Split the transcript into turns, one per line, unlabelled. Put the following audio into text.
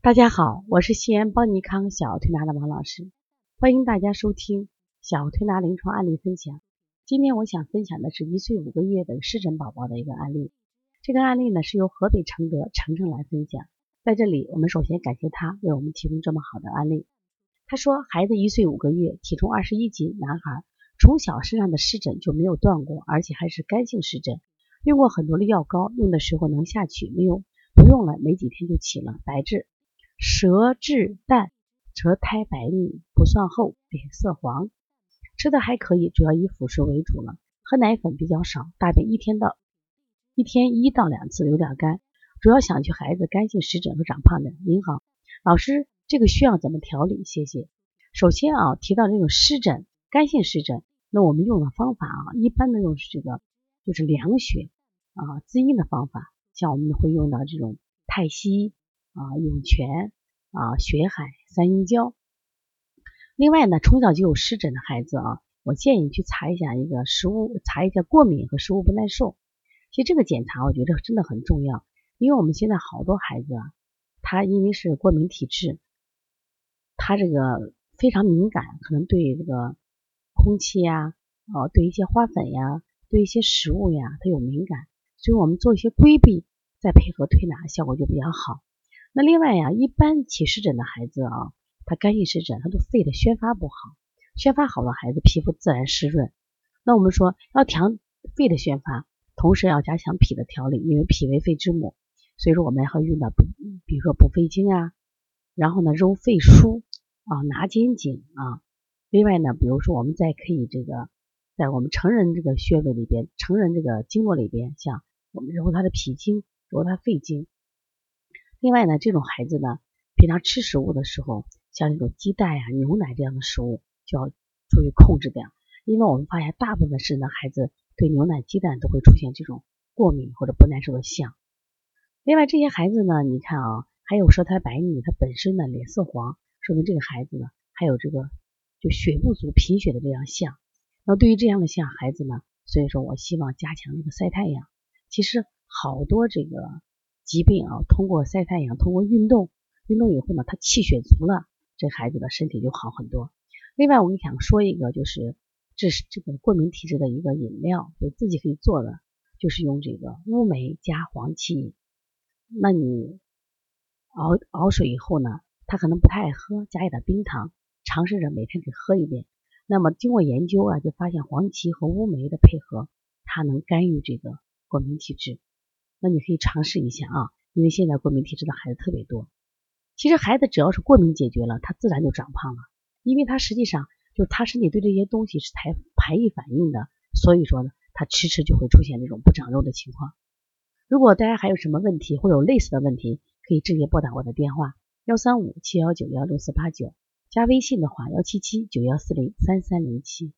大家好，我是西安邦尼康小儿推拿的王老师，欢迎大家收听小儿推拿临床案例分享。今天我想分享的是一岁五个月的湿疹宝宝的一个案例。这个案例呢是由河北承德程程来分享。在这里，我们首先感谢他为我们提供这么好的案例。他说，孩子一岁五个月，体重二十一斤，男孩，从小身上的湿疹就没有断过，而且还是干性湿疹，用过很多的药膏，用的时候能下去，没有不用了，没几天就起了白质，舌质淡，舌苔白腻，不算厚，脸色黄，吃的还可以，主要以辅食为主了，喝奶粉比较少，大便一天到一天一到两次，有点干。主要想去孩子干性湿疹和长胖的。您好，老师，这个需要怎么调理？谢谢。首先啊，提到这种湿疹，干性湿疹，那我们用的方法啊，一般的用是这个，就是凉血啊滋阴的方法，像我们会用到这种太溪啊、涌泉啊、血海、三阴交。另外呢，从小就有湿疹的孩子啊，我建议去查一下一个食物，查一下过敏和食物不耐受。其实这个检查我觉得真的很重要。因为我们现在好多孩子啊，他因为是过敏体质，他这个非常敏感，可能对这个空气呀，哦，对一些花粉呀，对一些食物呀，他有敏感，所以我们做一些规避，再配合推拿，效果就比较好。那另外呀，一般起湿疹的孩子啊，他干性湿疹，他的肺的宣发不好，宣发好的孩子皮肤自然湿润。那我们说要调肺的宣发，同时要加强脾的调理，因为脾为肺之母。所以说我们还会用到补，比如说补肺经啊，然后呢揉肺腧啊，拿肩颈啊。另外呢，比如说我们再可以这个在我们成人这个穴位里边，成人这个经络里边，像我们揉他的脾经，揉他肺经。另外呢，这种孩子呢，平常吃食物的时候，像这种鸡蛋呀、牛奶这样的食物就要注意控制点，因为我们发现大部分是呢孩子对牛奶、鸡蛋都会出现这种过敏或者不耐受的象。另外这些孩子呢，你看啊，还有舌苔白腻，他本身呢脸色黄，说明这个孩子呢还有这个就血不足、贫血的这样象。那对于这样的像孩子呢，所以说我希望加强这个晒太阳。其实好多这个疾病啊，通过晒太阳，通过运动，运动以后呢，他气血足了，这孩子的身体就好很多。另外我们想说一个，就是这是这个过敏体质的一个饮料，就自己可以做的，就是用这个乌梅加黄芪。那你熬熬水以后呢，他可能不太爱喝，加一点冰糖，尝试着每天给喝一遍。那么经过研究啊，就发现黄芪和乌梅的配合，它能干预这个过敏体质。那你可以尝试一下啊，因为现在过敏体质的孩子特别多。其实孩子只要是过敏解决了，他自然就长胖了，因为他实际上就是他身体对这些东西是排排异反应的，所以说呢，他迟迟就会出现这种不长肉的情况。如果大家还有什么问题，或有类似的问题，可以直接拨打我的电话幺三五七幺九幺六四八九，加微信的话幺七七九幺四零三三零七。